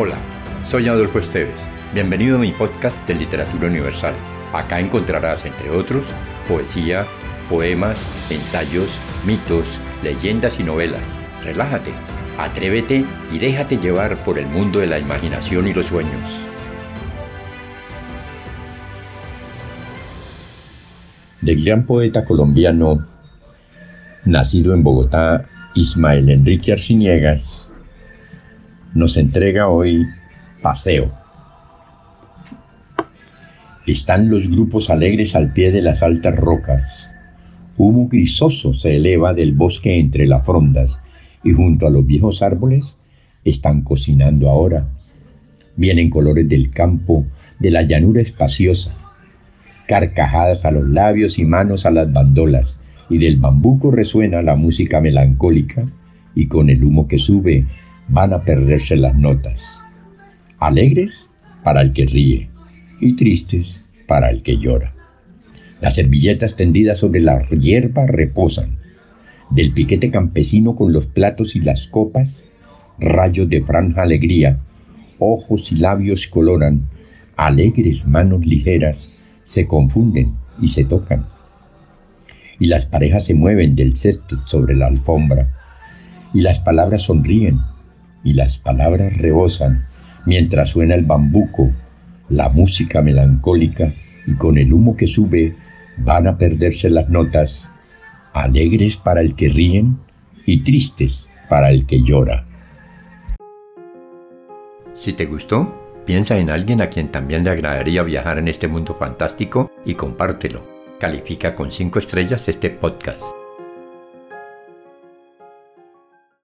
Hola, soy Adolfo Esteves. Bienvenido a mi podcast de Literatura Universal. Acá encontrarás, entre otros, poesía, poemas, ensayos, mitos, leyendas y novelas. Relájate, atrévete y déjate llevar por el mundo de la imaginación y los sueños. Del gran poeta colombiano, nacido en Bogotá, Ismael Enrique Arciniegas, nos entrega hoy Paseo. Están los grupos alegres al pie de las altas rocas. Humo grisoso se eleva del bosque entre las frondas y junto a los viejos árboles están cocinando ahora. Vienen colores del campo, de la llanura espaciosa, carcajadas a los labios y manos a las bandolas, y del bambuco resuena la música melancólica, y con el humo que sube van a perderse las notas. Alegres para el que ríe y tristes para el que llora. Las servilletas tendidas sobre la hierba reposan. Del piquete campesino con los platos y las copas, rayos de franja alegría, ojos y labios coloran, alegres manos ligeras se confunden y se tocan. Y las parejas se mueven del césped sobre la alfombra, y las palabras sonríen y las palabras rebosan mientras suena el bambuco, la música melancólica y con el humo que sube van a perderse las notas, alegres para el que ríen y tristes para el que llora. Si te gustó, piensa en alguien a quien también le agradaría viajar en este mundo fantástico y compártelo. Califica con 5 estrellas este podcast.